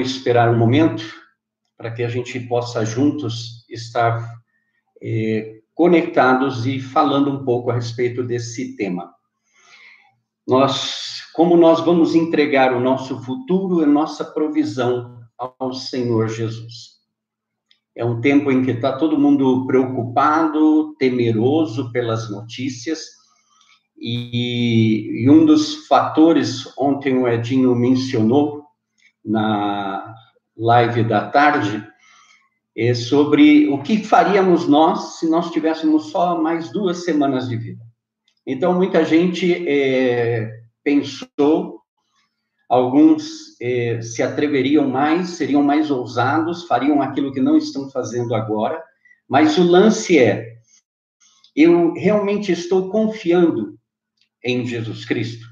esperar um momento para que a gente possa juntos estar eh, conectados e falando um pouco a respeito desse tema. Nós, como nós vamos entregar o nosso futuro e nossa provisão ao Senhor Jesus. É um tempo em que está todo mundo preocupado, temeroso pelas notícias, e, e um dos fatores, ontem o Edinho mencionou, na live da tarde é sobre o que faríamos nós se nós tivéssemos só mais duas semanas de vida. Então, muita gente é, pensou, alguns é, se atreveriam mais, seriam mais ousados, fariam aquilo que não estão fazendo agora, mas o lance é: eu realmente estou confiando em Jesus Cristo?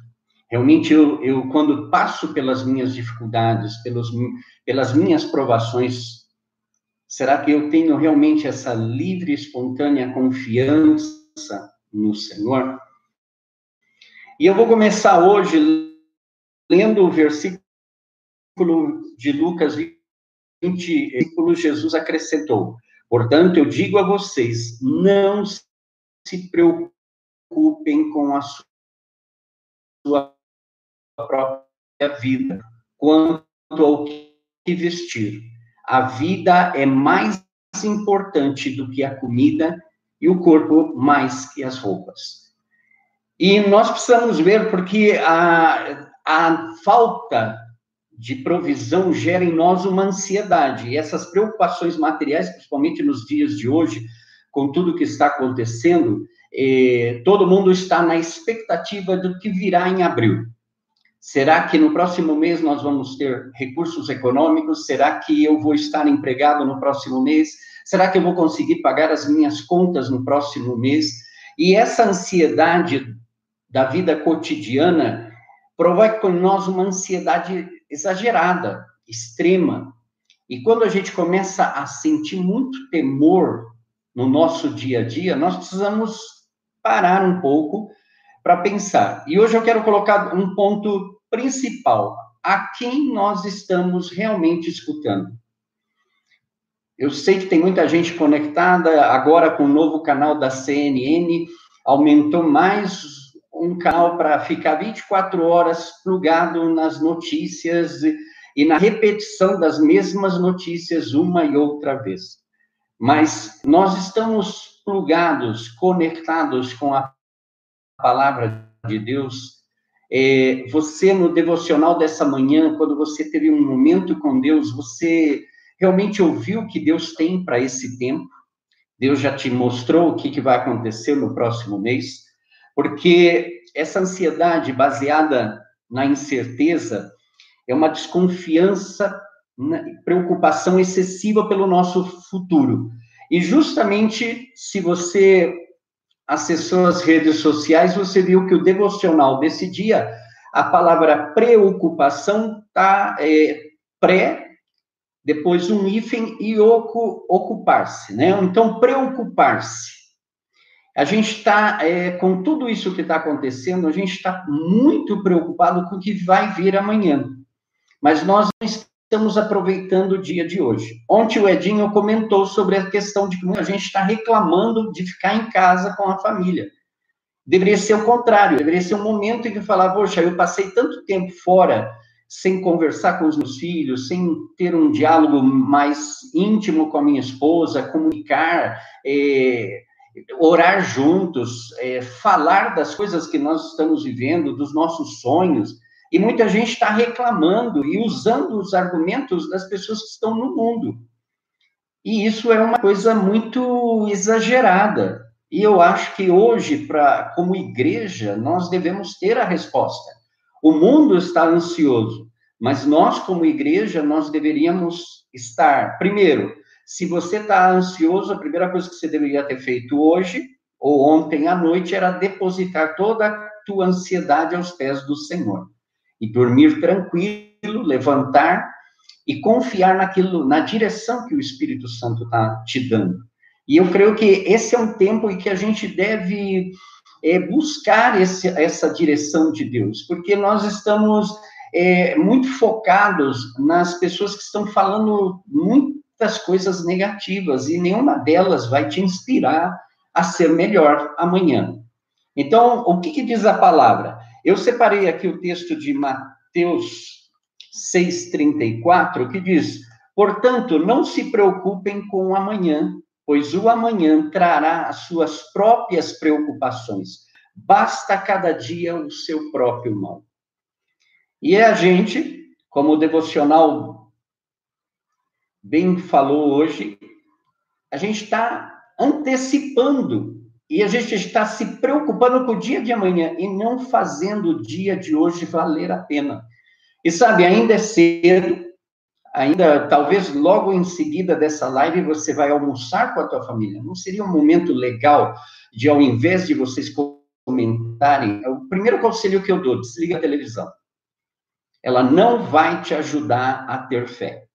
Realmente, eu, eu quando passo pelas minhas dificuldades, pelos, pelas minhas provações, será que eu tenho realmente essa livre, espontânea confiança no Senhor? E eu vou começar hoje lendo o versículo de Lucas 20, versículo Jesus acrescentou. Portanto, eu digo a vocês, não se preocupem com a sua própria vida, quanto ao que vestir. A vida é mais importante do que a comida e o corpo mais que as roupas. E nós precisamos ver porque a, a falta de provisão gera em nós uma ansiedade. E essas preocupações materiais, principalmente nos dias de hoje, com tudo que está acontecendo, eh, todo mundo está na expectativa do que virá em abril. Será que no próximo mês nós vamos ter recursos econômicos? Será que eu vou estar empregado no próximo mês? Será que eu vou conseguir pagar as minhas contas no próximo mês? E essa ansiedade da vida cotidiana provoca em nós uma ansiedade exagerada, extrema. E quando a gente começa a sentir muito temor no nosso dia a dia, nós precisamos parar um pouco para pensar. E hoje eu quero colocar um ponto principal, a quem nós estamos realmente escutando. Eu sei que tem muita gente conectada, agora com o novo canal da CNN, aumentou mais um canal para ficar 24 horas plugado nas notícias e na repetição das mesmas notícias uma e outra vez. Mas nós estamos plugados, conectados com a palavra de Deus é, você, no devocional dessa manhã, quando você teve um momento com Deus, você realmente ouviu o que Deus tem para esse tempo? Deus já te mostrou o que, que vai acontecer no próximo mês? Porque essa ansiedade baseada na incerteza é uma desconfiança, preocupação excessiva pelo nosso futuro. E justamente se você acessou as redes sociais, você viu que o devocional desse dia, a palavra preocupação está é, pré, depois um hífen e ocu, ocupar-se, né? Então, preocupar-se. A gente está, é, com tudo isso que está acontecendo, a gente está muito preocupado com o que vai vir amanhã. Mas nós não estamos aproveitando o dia de hoje. Ontem o Edinho comentou sobre a questão de que muita gente está reclamando de ficar em casa com a família. Deveria ser o contrário, deveria ser um momento em que falar, poxa, eu passei tanto tempo fora sem conversar com os meus filhos, sem ter um diálogo mais íntimo com a minha esposa, comunicar, é, orar juntos, é, falar das coisas que nós estamos vivendo, dos nossos sonhos. E muita gente está reclamando e usando os argumentos das pessoas que estão no mundo. E isso é uma coisa muito exagerada. E eu acho que hoje, pra, como igreja, nós devemos ter a resposta. O mundo está ansioso, mas nós, como igreja, nós deveríamos estar. Primeiro, se você está ansioso, a primeira coisa que você deveria ter feito hoje ou ontem à noite era depositar toda a tua ansiedade aos pés do Senhor e dormir tranquilo, levantar e confiar naquilo, na direção que o Espírito Santo está te dando. E eu creio que esse é um tempo em que a gente deve é, buscar esse, essa direção de Deus, porque nós estamos é, muito focados nas pessoas que estão falando muitas coisas negativas e nenhuma delas vai te inspirar a ser melhor amanhã. Então, o que, que diz a palavra? Eu separei aqui o texto de Mateus 6,34, que diz: Portanto, não se preocupem com o amanhã, pois o amanhã trará as suas próprias preocupações. Basta cada dia o seu próprio mal. E é a gente, como o devocional bem falou hoje, a gente está antecipando e a gente está se preocupando com o dia de amanhã e não fazendo o dia de hoje valer a pena. E sabe, ainda é cedo, ainda talvez logo em seguida dessa live você vai almoçar com a tua família. Não seria um momento legal de ao invés de vocês comentarem, é o primeiro conselho que eu dou, desliga a televisão. Ela não vai te ajudar a ter fé.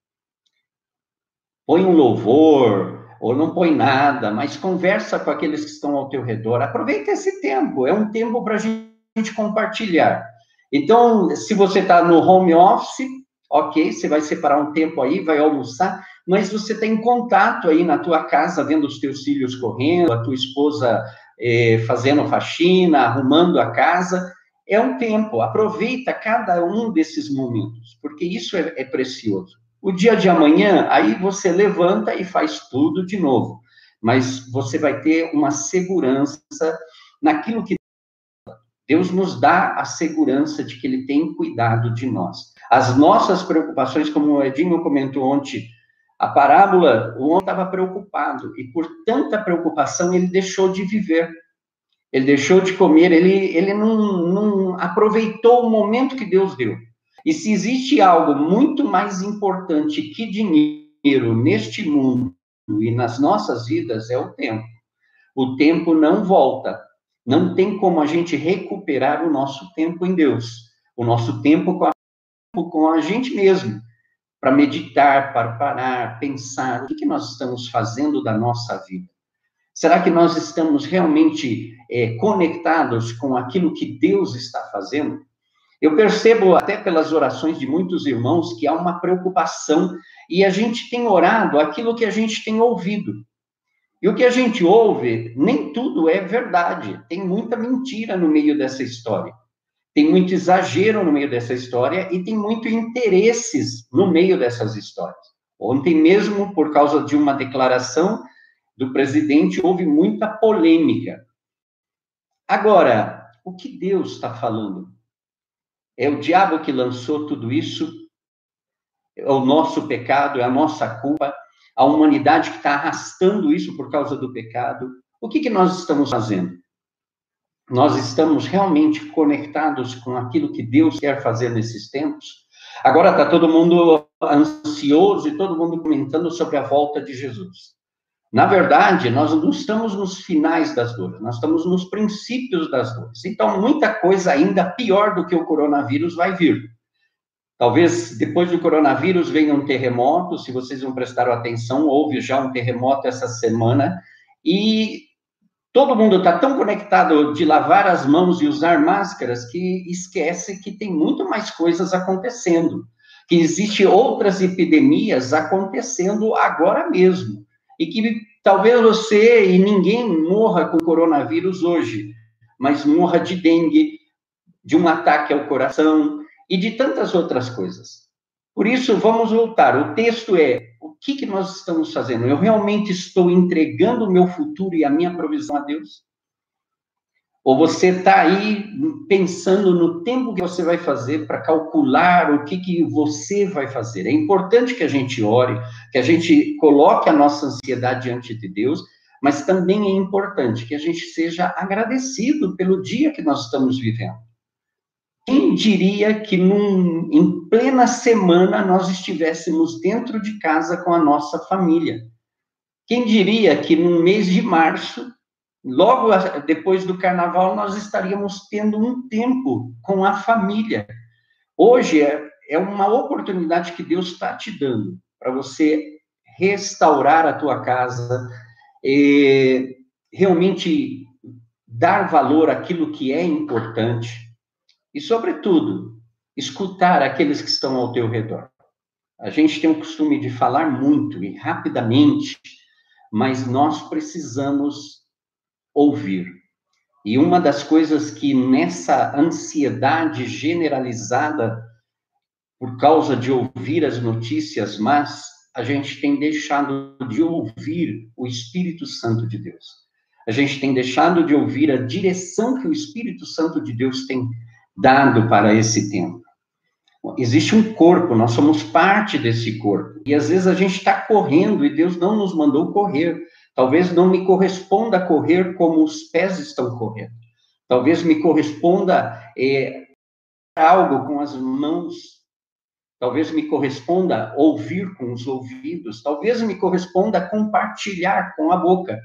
Põe um louvor, ou não põe nada, mas conversa com aqueles que estão ao teu redor. Aproveita esse tempo, é um tempo para a gente compartilhar. Então, se você está no home office, ok, você vai separar um tempo aí, vai almoçar, mas você está em contato aí na tua casa, vendo os teus filhos correndo, a tua esposa eh, fazendo faxina, arrumando a casa. É um tempo, aproveita cada um desses momentos, porque isso é, é precioso. O dia de amanhã, aí você levanta e faz tudo de novo, mas você vai ter uma segurança naquilo que Deus nos dá a segurança de que Ele tem cuidado de nós. As nossas preocupações, como o Edinho comentou ontem, a parábola, o homem estava preocupado, e por tanta preocupação ele deixou de viver. Ele deixou de comer, ele, ele não, não aproveitou o momento que Deus deu. E se existe algo muito mais importante que dinheiro neste mundo e nas nossas vidas, é o tempo. O tempo não volta. Não tem como a gente recuperar o nosso tempo em Deus, o nosso tempo com a, com a gente mesmo, para meditar, para parar, pensar o que, que nós estamos fazendo da nossa vida. Será que nós estamos realmente é, conectados com aquilo que Deus está fazendo? Eu percebo até pelas orações de muitos irmãos que há uma preocupação e a gente tem orado aquilo que a gente tem ouvido. E o que a gente ouve, nem tudo é verdade. Tem muita mentira no meio dessa história. Tem muito exagero no meio dessa história e tem muito interesses no meio dessas histórias. Ontem mesmo, por causa de uma declaração do presidente, houve muita polêmica. Agora, o que Deus está falando? É o diabo que lançou tudo isso? É o nosso pecado, é a nossa culpa? a humanidade que está arrastando isso por causa do pecado. O que, que nós estamos fazendo? Nós estamos realmente conectados com aquilo que Deus quer fazer nesses tempos? Agora está todo mundo ansioso e todo mundo comentando sobre a volta de Jesus. Na verdade, nós não estamos nos finais das dores, nós estamos nos princípios das dores. Então, muita coisa ainda pior do que o coronavírus vai vir. Talvez depois do coronavírus venha um terremoto, se vocês não prestaram atenção, houve já um terremoto essa semana, e todo mundo está tão conectado de lavar as mãos e usar máscaras que esquece que tem muito mais coisas acontecendo, que existe outras epidemias acontecendo agora mesmo, e que talvez você e ninguém morra com coronavírus hoje, mas morra de dengue, de um ataque ao coração, e de tantas outras coisas. Por isso, vamos voltar. O texto é: o que, que nós estamos fazendo? Eu realmente estou entregando o meu futuro e a minha provisão a Deus? Ou você está aí pensando no tempo que você vai fazer para calcular o que, que você vai fazer? É importante que a gente ore, que a gente coloque a nossa ansiedade diante de Deus, mas também é importante que a gente seja agradecido pelo dia que nós estamos vivendo. Quem diria que num, em plena semana nós estivéssemos dentro de casa com a nossa família? Quem diria que no mês de março, logo depois do carnaval, nós estaríamos tendo um tempo com a família? Hoje é, é uma oportunidade que Deus está te dando para você restaurar a tua casa, e realmente dar valor àquilo que é importante e, sobretudo, escutar aqueles que estão ao teu redor. A gente tem o costume de falar muito e rapidamente, mas nós precisamos ouvir. E uma das coisas que nessa ansiedade generalizada, por causa de ouvir as notícias mas a gente tem deixado de ouvir o Espírito Santo de Deus. A gente tem deixado de ouvir a direção que o Espírito Santo de Deus tem dado para esse tempo. Existe um corpo, nós somos parte desse corpo. E às vezes a gente está correndo e Deus não nos mandou correr. Talvez não me corresponda correr como os pés estão correndo. Talvez me corresponda é, algo com as mãos. Talvez me corresponda ouvir com os ouvidos. Talvez me corresponda compartilhar com a boca.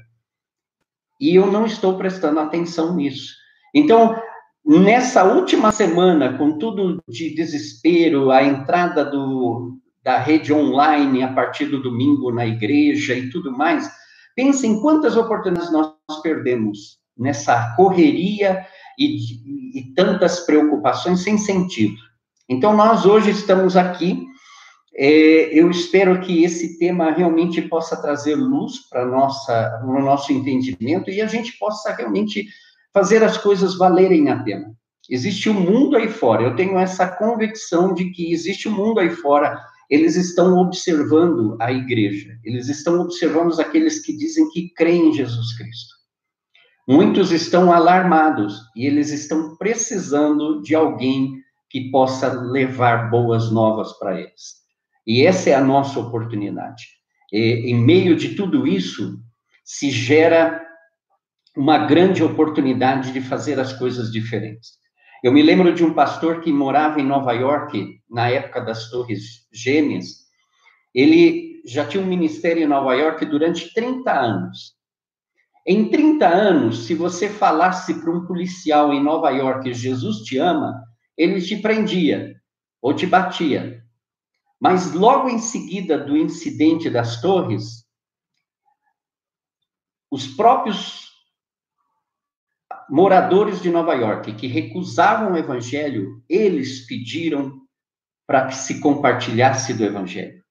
E eu não estou prestando atenção nisso. Então, nessa última semana, com tudo de desespero, a entrada do, da rede online a partir do domingo na igreja e tudo mais, Pensem quantas oportunidades nós perdemos nessa correria e, e tantas preocupações sem sentido. Então, nós hoje estamos aqui. É, eu espero que esse tema realmente possa trazer luz para nossa, o nosso entendimento e a gente possa realmente fazer as coisas valerem a pena. Existe um mundo aí fora. Eu tenho essa convicção de que existe um mundo aí fora eles estão observando a igreja, eles estão observando aqueles que dizem que creem em Jesus Cristo. Muitos estão alarmados e eles estão precisando de alguém que possa levar boas novas para eles. E essa é a nossa oportunidade. E, em meio de tudo isso, se gera uma grande oportunidade de fazer as coisas diferentes. Eu me lembro de um pastor que morava em Nova York, na época das Torres Gêmeas. Ele já tinha um ministério em Nova York durante 30 anos. Em 30 anos, se você falasse para um policial em Nova York, Jesus te ama, ele te prendia ou te batia. Mas logo em seguida do incidente das torres, os próprios moradores de Nova York que recusavam o evangelho, eles pediram para que se compartilhasse do evangelho.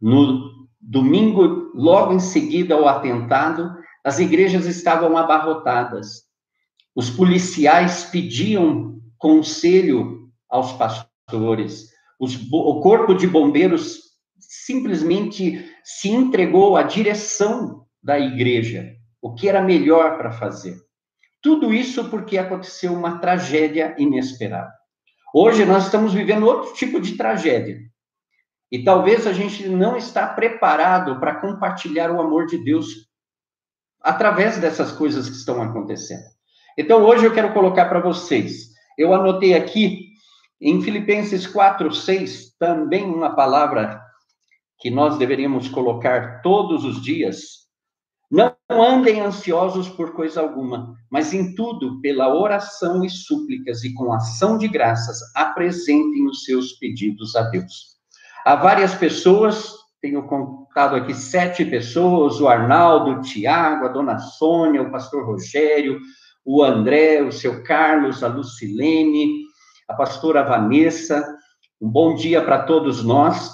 No domingo, logo em seguida ao atentado, as igrejas estavam abarrotadas. Os policiais pediam conselho aos pastores. Os, o corpo de bombeiros simplesmente se entregou à direção da igreja, o que era melhor para fazer. Tudo isso porque aconteceu uma tragédia inesperada. Hoje nós estamos vivendo outro tipo de tragédia. E talvez a gente não está preparado para compartilhar o amor de Deus através dessas coisas que estão acontecendo. Então hoje eu quero colocar para vocês. Eu anotei aqui em Filipenses 4, 6, também uma palavra que nós deveríamos colocar todos os dias, não andem ansiosos por coisa alguma, mas em tudo, pela oração e súplicas e com ação de graças, apresentem os seus pedidos a Deus. Há várias pessoas, tenho contado aqui sete pessoas: o Arnaldo, o Tiago, a dona Sônia, o pastor Rogério, o André, o seu Carlos, a Lucilene, a pastora Vanessa. Um bom dia para todos nós.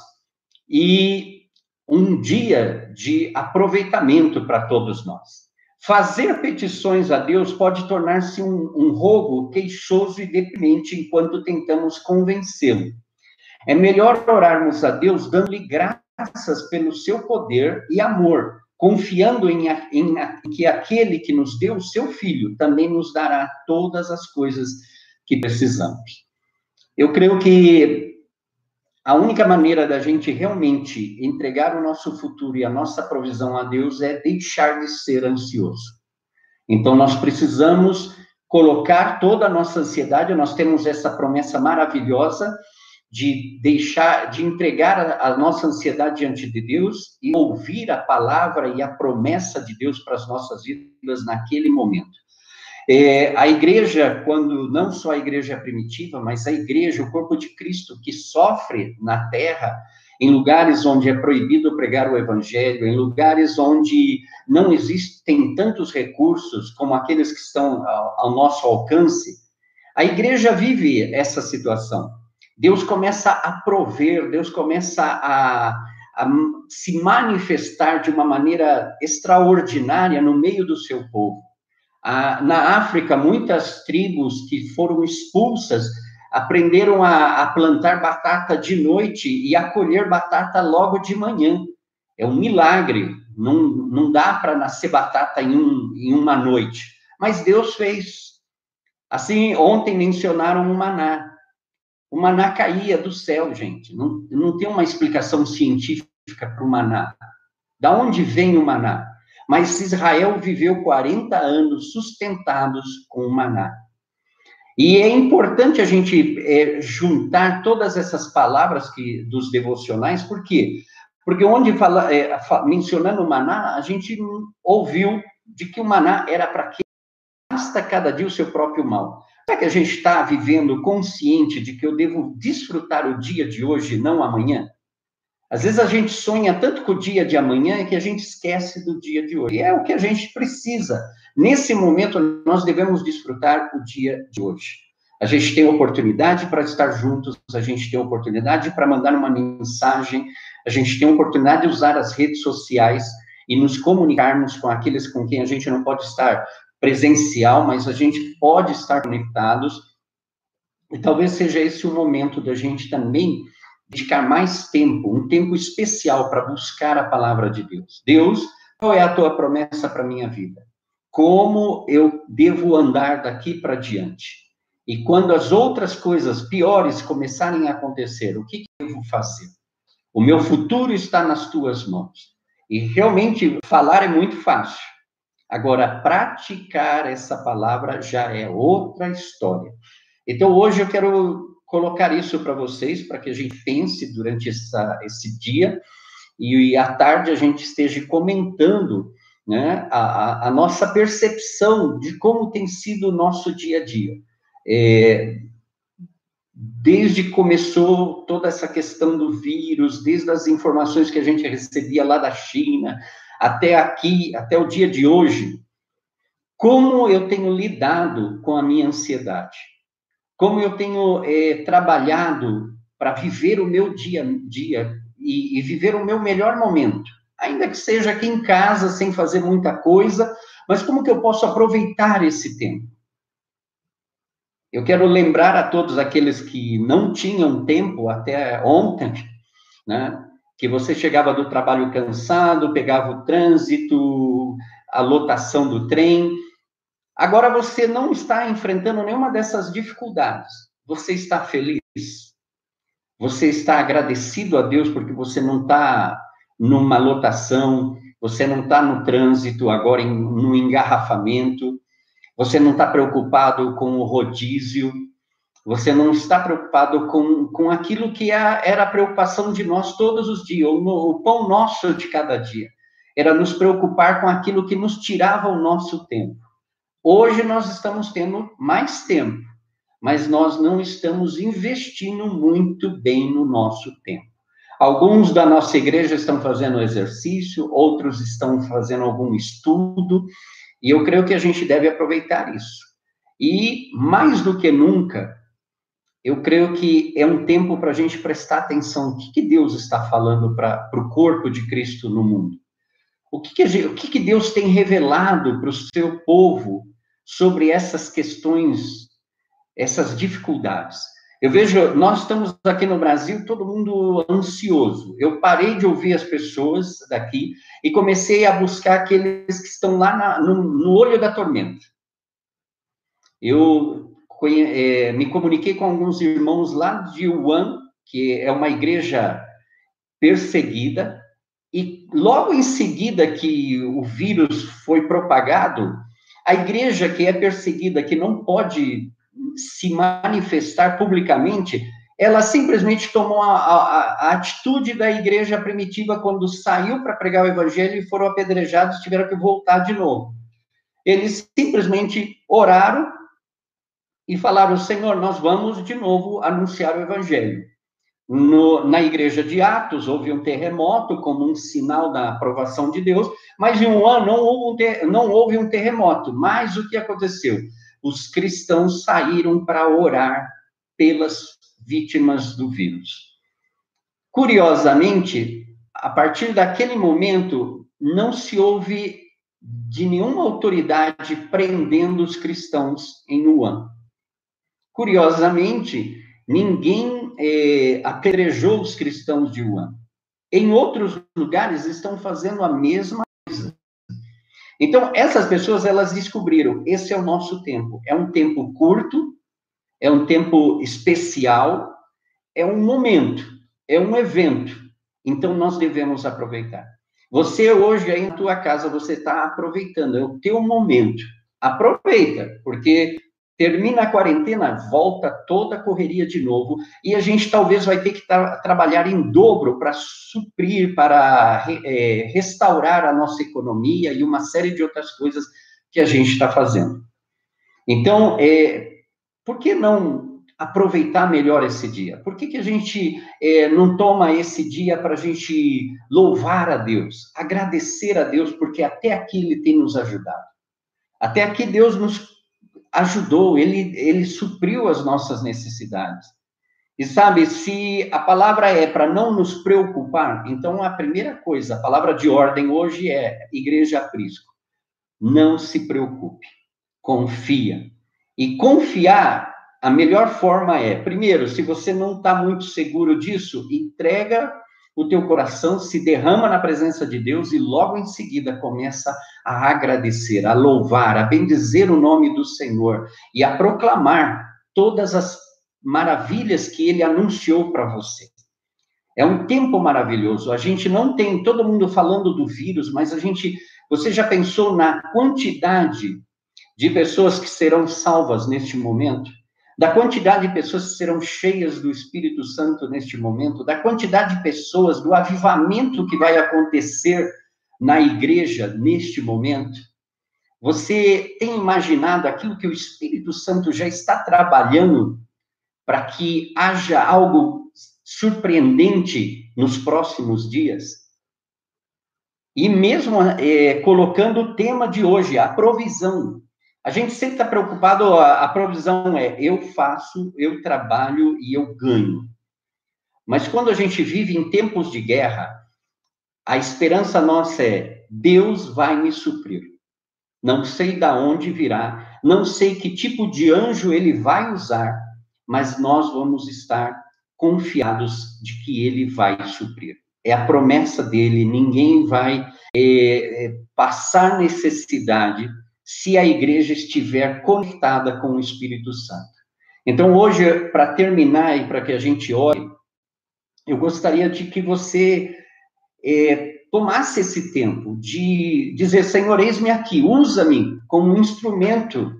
E um dia de aproveitamento para todos nós. Fazer petições a Deus pode tornar-se um, um rogo queixoso e deprimente enquanto tentamos convencê-lo. É melhor orarmos a Deus dando-lhe graças pelo seu poder e amor, confiando em, em, em que aquele que nos deu o seu filho também nos dará todas as coisas que precisamos. Eu creio que a única maneira da gente realmente entregar o nosso futuro e a nossa provisão a Deus é deixar de ser ansioso. Então, nós precisamos colocar toda a nossa ansiedade, nós temos essa promessa maravilhosa de deixar, de entregar a, a, nossa ansiedade diante de Deus e ouvir a palavra e a promessa de Deus para as nossas vidas naquele momento. É, a igreja, quando não só a igreja primitiva, mas a igreja, o corpo de Cristo, que sofre na terra, em lugares onde é proibido pregar o evangelho, em lugares onde não existem tantos recursos como aqueles que estão ao, ao nosso alcance, a igreja vive essa situação. Deus começa a prover, Deus começa a, a se manifestar de uma maneira extraordinária no meio do seu povo. Na África, muitas tribos que foram expulsas aprenderam a, a, plantar batata de noite e a colher batata logo de manhã. É um milagre. Não, não dá para nascer batata em, um, em uma noite. Mas Deus fez. Assim, ontem mencionaram o maná. O maná caía do céu, gente. Não, não tem uma explicação científica para o maná. Da onde vem o maná? Mas Israel viveu 40 anos sustentados com o maná. E é importante a gente é, juntar todas essas palavras que dos devocionais, por quê? Porque onde fala, é, mencionando o maná, a gente ouviu de que o maná era para que basta cada dia o seu próprio mal. Será que a gente está vivendo consciente de que eu devo desfrutar o dia de hoje, não amanhã? Às vezes a gente sonha tanto com o dia de amanhã que a gente esquece do dia de hoje. E é o que a gente precisa. Nesse momento, nós devemos desfrutar o dia de hoje. A gente tem oportunidade para estar juntos, a gente tem oportunidade para mandar uma mensagem, a gente tem oportunidade de usar as redes sociais e nos comunicarmos com aqueles com quem a gente não pode estar presencial, mas a gente pode estar conectados. E talvez seja esse o momento da gente também dedicar mais tempo, um tempo especial para buscar a palavra de Deus. Deus, qual é a tua promessa para minha vida? Como eu devo andar daqui para diante? E quando as outras coisas piores começarem a acontecer, o que, eu vou fazer? O meu futuro está nas tuas mãos. E realmente falar é muito fácil. Agora, praticar essa palavra já é outra história. Então, hoje eu quero colocar isso para vocês, para que a gente pense durante essa, esse dia e, e à tarde a gente esteja comentando né, a, a, nossa percepção de como tem sido o nosso dia a dia. É, desde que começou toda essa questão do vírus, desde as informações que a gente recebia lá da China, até aqui, até o dia de hoje, como eu tenho lidado com a minha ansiedade como eu tenho é, trabalhado para viver o meu dia a dia e, e, viver o meu melhor momento, ainda que seja aqui em casa, sem fazer muita coisa, mas como que eu posso aproveitar esse tempo? Eu quero lembrar a todos aqueles que não tinham tempo até ontem, né? Que você chegava do trabalho cansado, pegava o trânsito, a lotação do trem, Agora você não está enfrentando nenhuma dessas dificuldades. Você está feliz? Você está agradecido a Deus porque você não está numa lotação, você não está no trânsito agora em, no engarrafamento, você não está preocupado com o rodízio, você não está preocupado com, com aquilo que é, era a preocupação de nós todos os dias, o, o pão nosso de cada dia. Era nos preocupar com aquilo que nos tirava o nosso tempo. Hoje nós estamos tendo mais tempo, mas nós não estamos investindo muito bem no nosso tempo. Alguns da nossa igreja estão fazendo exercício, outros estão fazendo algum estudo, e eu creio que a gente deve aproveitar isso. E, mais do que nunca, eu creio que é um tempo para a gente prestar atenção. O que, que Deus está falando para o corpo de Cristo no mundo? O que, que, o que, que Deus tem revelado para o seu povo sobre essas questões, essas dificuldades. Eu vejo, nós estamos aqui no Brasil, todo mundo ansioso. Eu parei de ouvir as pessoas daqui e comecei a buscar aqueles que estão lá na, no, no, olho da tormenta. Eu é, me comuniquei com alguns irmãos lá de Wuhan, que é uma igreja perseguida, logo em seguida que o vírus foi propagado, a igreja que é perseguida, que não pode se manifestar publicamente, ela simplesmente tomou a, a, a atitude da igreja primitiva quando saiu para pregar o evangelho e foram apedrejados, tiveram que voltar de novo. Eles simplesmente oraram e falaram: Senhor, nós vamos de novo anunciar o evangelho. No, na igreja de Atos, houve um terremoto como um sinal da aprovação de Deus, mas em um ano não houve um, ter, não houve um terremoto. Mas o que aconteceu? Os cristãos saíram para orar pelas vítimas do vírus. Curiosamente, a partir daquele momento, não se houve de nenhuma autoridade prendendo os cristãos em Wuhan. Curiosamente, ninguém é, os cristãos de Wuhan. Em outros lugares estão fazendo a mesma coisa. Então, essas pessoas, elas descobriram, esse é o nosso tempo. É um tempo curto, é um tempo especial, é um momento, é um evento. Então, nós devemos aproveitar. Você hoje aí na tua casa, você está aproveitando, é o teu momento. Aproveita, porque termina a quarentena, volta toda a correria de novo, e a gente talvez vai ter que tra trabalhar em dobro para suprir, para é, restaurar a nossa economia e uma série de outras coisas que a gente está fazendo. Então, é, por que não aproveitar melhor esse dia? Por que, que a gente é, não toma esse dia para a gente louvar a Deus, agradecer a Deus, porque até aqui Ele tem nos ajudado. Até aqui Deus nos ajudou, ele, ele supriu as nossas necessidades. E sabe, se a palavra é para não nos preocupar, então a primeira coisa, a palavra de ordem hoje é igreja aprisco. Não se preocupe, confia. E confiar, a melhor forma é, primeiro, se você não está muito seguro disso, entrega o teu coração se derrama na presença de Deus e logo em seguida começa a agradecer, a louvar, a bendizer o nome do Senhor e a proclamar todas as maravilhas que ele anunciou para você. É um tempo maravilhoso. A gente não tem todo mundo falando do vírus, mas a gente, você já pensou na quantidade de pessoas que serão salvas neste momento? Da quantidade de pessoas que serão cheias do Espírito Santo neste momento, da quantidade de pessoas, do avivamento que vai acontecer na igreja neste momento. Você tem imaginado aquilo que o Espírito Santo já está trabalhando para que haja algo surpreendente nos próximos dias? E mesmo é, colocando o tema de hoje, a provisão. A gente sempre está preocupado, a, a provisão é eu faço, eu trabalho e eu ganho. Mas quando a gente vive em tempos de guerra, a esperança nossa é Deus vai me suprir. Não sei da onde virá, não sei que tipo de anjo ele vai usar, mas nós vamos estar confiados de que ele vai suprir. É a promessa dele, ninguém vai é, passar necessidade se a igreja estiver conectada com o Espírito Santo. Então, hoje, para terminar e para que a gente ore, eu gostaria de que você é, tomasse esse tempo de dizer: Senhor, eis-me aqui, usa-me como instrumento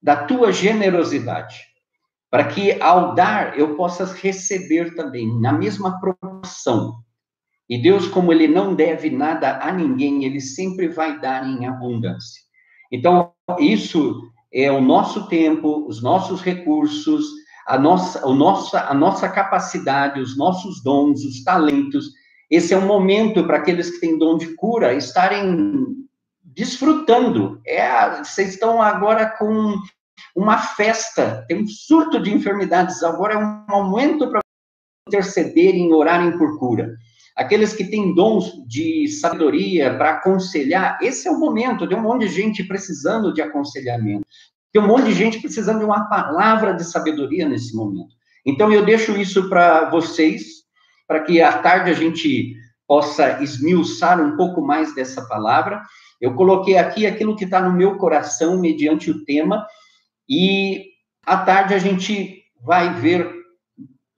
da tua generosidade, para que ao dar eu possa receber também na mesma proporção. E Deus, como Ele não deve nada a ninguém, Ele sempre vai dar em abundância. Então, isso é o nosso tempo, os nossos recursos, a nossa, o nossa, a nossa capacidade, os nossos dons, os talentos. Esse é um momento para aqueles que têm dom de cura estarem desfrutando. É, vocês estão agora com uma festa, tem um surto de enfermidades, agora é um momento para intercederem, orarem por cura aqueles que têm dons de sabedoria para aconselhar, esse é o momento. Tem um monte de gente precisando de aconselhamento. Tem um monte de gente precisando de uma palavra de sabedoria nesse momento. Então, eu deixo isso para vocês, para que à tarde a gente possa esmiuçar um pouco mais dessa palavra. Eu coloquei aqui aquilo que está no meu coração, mediante o tema, e à tarde a gente vai ver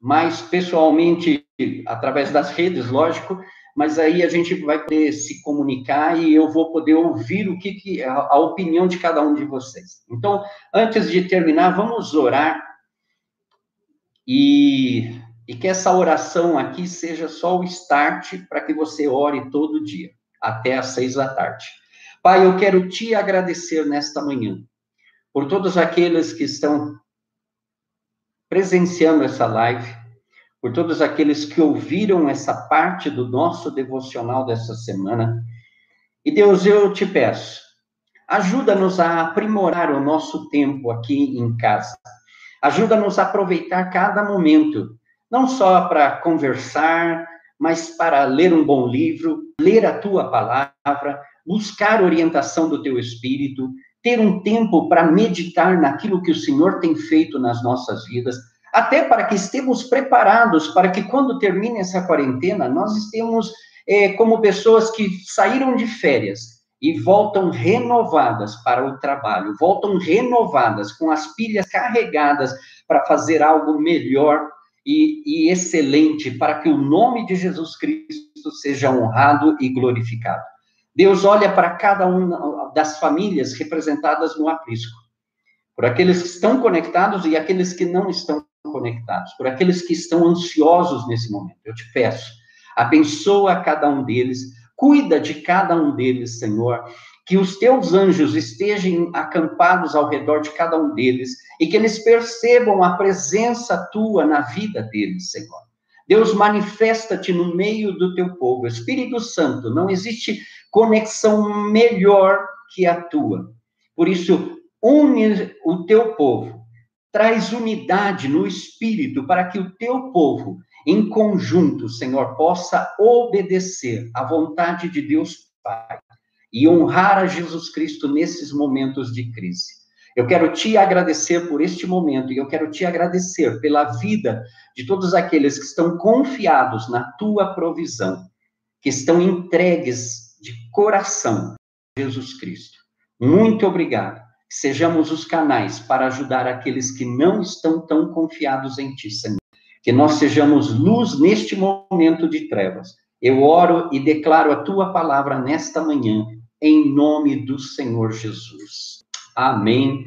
mais pessoalmente através das redes, lógico, mas aí a gente vai poder se comunicar e eu vou poder ouvir o que, que a, a opinião de cada um de vocês. Então, antes de terminar, vamos orar e, e que essa oração aqui seja só o start para que você ore todo dia, até às seis da tarde. Pai, eu quero te agradecer nesta manhã por todos aqueles que estão presenciando essa live, por todos aqueles que ouviram essa parte do nosso devocional dessa semana. E Deus, eu te peço, ajuda-nos a aprimorar o nosso tempo aqui em casa. Ajuda-nos a aproveitar cada momento, não só para conversar, mas para ler um bom livro, ler a tua palavra, buscar orientação do teu espírito, ter um tempo para meditar naquilo que o Senhor tem feito nas nossas vidas, até para que estemos preparados para que quando termine essa quarentena, nós estemos é, como pessoas que saíram de férias e voltam renovadas para o trabalho, voltam renovadas, com as pilhas carregadas para fazer algo melhor e, e excelente, para que o nome de Jesus Cristo seja honrado e glorificado. Deus olha para cada uma das famílias representadas no aprisco, por aqueles que estão conectados e aqueles que não estão conectados, por aqueles que estão ansiosos nesse momento. Eu te peço, abençoa cada um deles, cuida de cada um deles, Senhor, que os teus anjos estejam acampados ao redor de cada um deles e que eles percebam a presença tua na vida deles, Senhor. Deus, manifesta-te no meio do teu povo. Espírito Santo, não existe conexão melhor que a tua. Por isso, une o teu povo, traz unidade no espírito para que o teu povo, em conjunto, Senhor, possa obedecer à vontade de Deus Pai e honrar a Jesus Cristo nesses momentos de crise. Eu quero te agradecer por este momento e eu quero te agradecer pela vida de todos aqueles que estão confiados na tua provisão, que estão entregues de coração a Jesus Cristo. Muito obrigado. Sejamos os canais para ajudar aqueles que não estão tão confiados em ti, Senhor. Que nós sejamos luz neste momento de trevas. Eu oro e declaro a tua palavra nesta manhã em nome do Senhor Jesus. Amém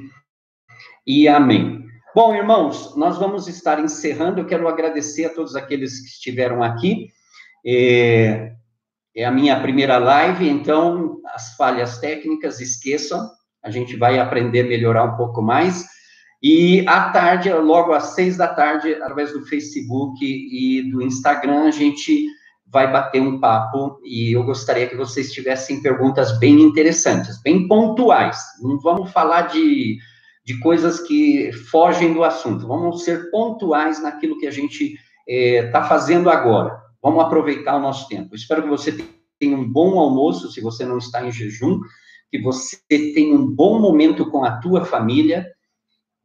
e amém. Bom, irmãos, nós vamos estar encerrando. Eu quero agradecer a todos aqueles que estiveram aqui. É, é a minha primeira live, então as falhas técnicas esqueçam. A gente vai aprender a melhorar um pouco mais. E à tarde, logo às seis da tarde, através do Facebook e do Instagram, a gente vai bater um papo e eu gostaria que vocês tivessem perguntas bem interessantes, bem pontuais. Não vamos falar de, de coisas que fogem do assunto, vamos ser pontuais naquilo que a gente está eh, é, fazendo agora. Vamos aproveitar o nosso tempo. Espero que você tenha um bom almoço, se você não está em jejum, que você tenha um bom momento com a tua família,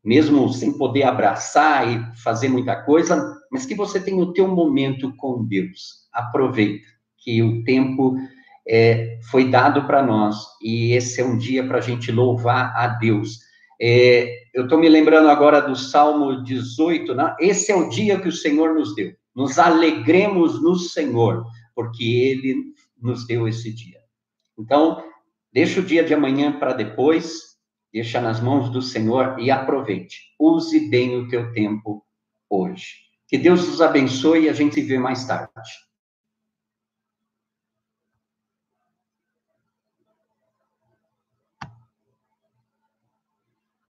mesmo sem poder abraçar e fazer muita coisa, mas que você tenha o teu momento com Deus aproveita, que o tempo é, foi dado para nós e esse é um dia para a gente louvar a Deus. É, eu estou me lembrando agora do Salmo 18, né? esse é o dia que o Senhor nos deu. Nos alegremos no Senhor, porque Ele nos deu esse dia. Então, deixa o dia de amanhã para depois, deixa nas mãos do Senhor e aproveite. Use bem o teu tempo hoje. Que Deus nos abençoe e a gente se vê mais tarde.